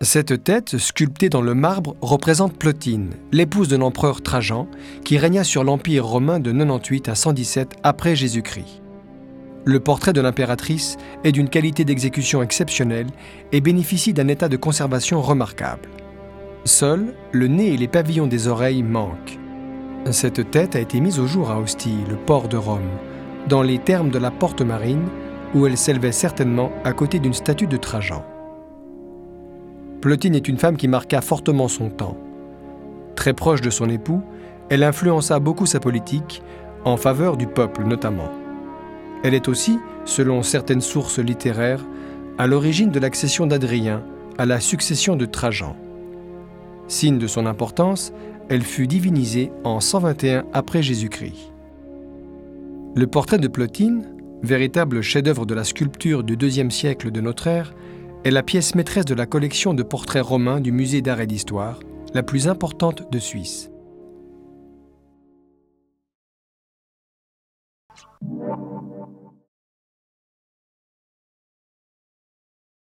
Cette tête, sculptée dans le marbre, représente Plotine, l'épouse de l'empereur Trajan, qui régna sur l'Empire romain de 98 à 117 après Jésus-Christ. Le portrait de l'impératrice est d'une qualité d'exécution exceptionnelle et bénéficie d'un état de conservation remarquable. Seul, le nez et les pavillons des oreilles manquent. Cette tête a été mise au jour à Ostie, le port de Rome, dans les termes de la porte marine, où elle s'élevait certainement à côté d'une statue de Trajan. Plotine est une femme qui marqua fortement son temps. Très proche de son époux, elle influença beaucoup sa politique, en faveur du peuple notamment. Elle est aussi, selon certaines sources littéraires, à l'origine de l'accession d'Adrien à la succession de Trajan. Signe de son importance, elle fut divinisée en 121 après Jésus-Christ. Le portrait de Plotine, véritable chef-d'œuvre de la sculpture du IIe siècle de notre ère, est la pièce maîtresse de la collection de portraits romains du Musée d'art et d'histoire, la plus importante de Suisse.